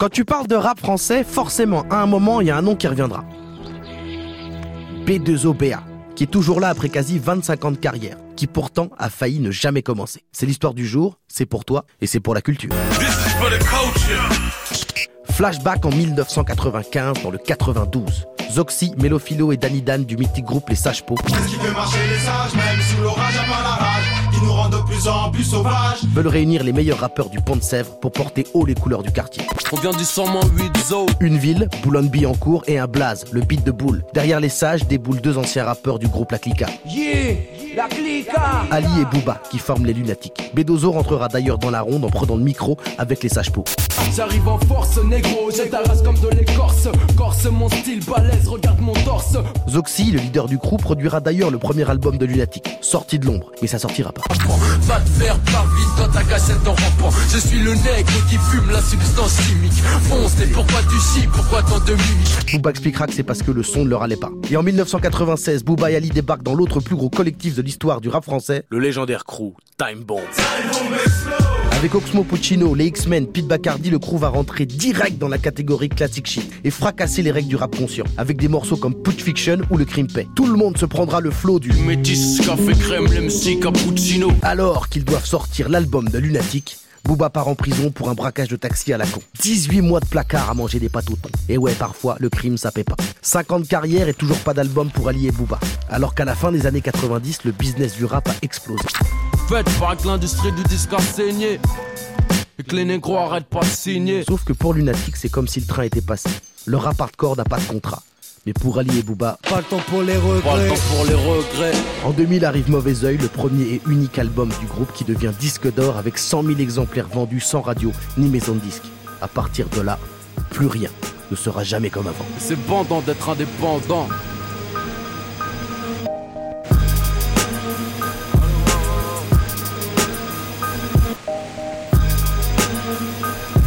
Quand tu parles de rap français, forcément, à un moment, il y a un nom qui reviendra. B2OBA, qui est toujours là après quasi 25 ans de carrière, qui pourtant a failli ne jamais commencer. C'est l'histoire du jour, c'est pour toi et c'est pour la culture. Flashback en 1995 dans le 92. Zoxy, Mélophilo et Danny Dan du mythique groupe Les Sages Pots veulent réunir les meilleurs rappeurs du Pont de Sèvres pour porter haut les couleurs du quartier. On vient du 8 Une ville, Boulogne-Billancourt et un blaze, le beat de boule. Derrière les sages déboulent deux anciens rappeurs du groupe La Clica. Yeah, la Clica Ali et Booba qui forment les lunatiques. Bedozo rentrera d'ailleurs dans la ronde en prenant le micro avec les sages pots. J'arrive en force, négro, j'ai ta race comme de l'écorce. Corse, mon style balèze, regarde mon torse. Zoxy, le leader du crew, produira d'ailleurs le premier album de Lunatic, sorti de l'ombre, mais ça sortira pas. Va te faire pas vite dans ta cassette en rampant. Je suis le nègre qui fume la substance chimique. Fonce, et pourquoi tu chies, pourquoi tant de mimiques Booba expliquera que c'est parce que le son ne leur allait pas. Et en 1996, Booba et Ali débarquent dans l'autre plus gros collectif de l'histoire du rap français, le légendaire crew Time Bomb. Avec Oxmo Puccino, les X-Men, Pete Bacardi, le crew va rentrer direct dans la catégorie classic shit et fracasser les règles du rap conscient avec des morceaux comme Put Fiction ou le Crime Pay. Tout le monde se prendra le flow du Métis, café crème, l'MC, cappuccino. alors qu'ils doivent sortir l'album de Lunatic. Booba part en prison pour un braquage de taxi à la con. 18 mois de placard à manger des pâtes au thon. Et ouais, parfois, le crime, ça paie pas. 5 ans de carrière et toujours pas d'album pour Ali et Booba. Alors qu'à la fin des années 90, le business du rap a explosé. Faites pas que l'industrie du disque a saigné. Et que les négros arrêtent pas de signer. Sauf que pour Lunatic, c'est comme si le train était passé. Le rap hardcore n'a pas de contrat. Mais pour Ali et Booba, Pas le temps pour les Pas le regrets. temps pour les regrets. en 2000 arrive Mauvais Oeil, le premier et unique album du groupe qui devient disque d'or avec 100 000 exemplaires vendus sans radio ni maison de disque. À partir de là, plus rien ne sera jamais comme avant. C'est bandant d'être indépendant. Música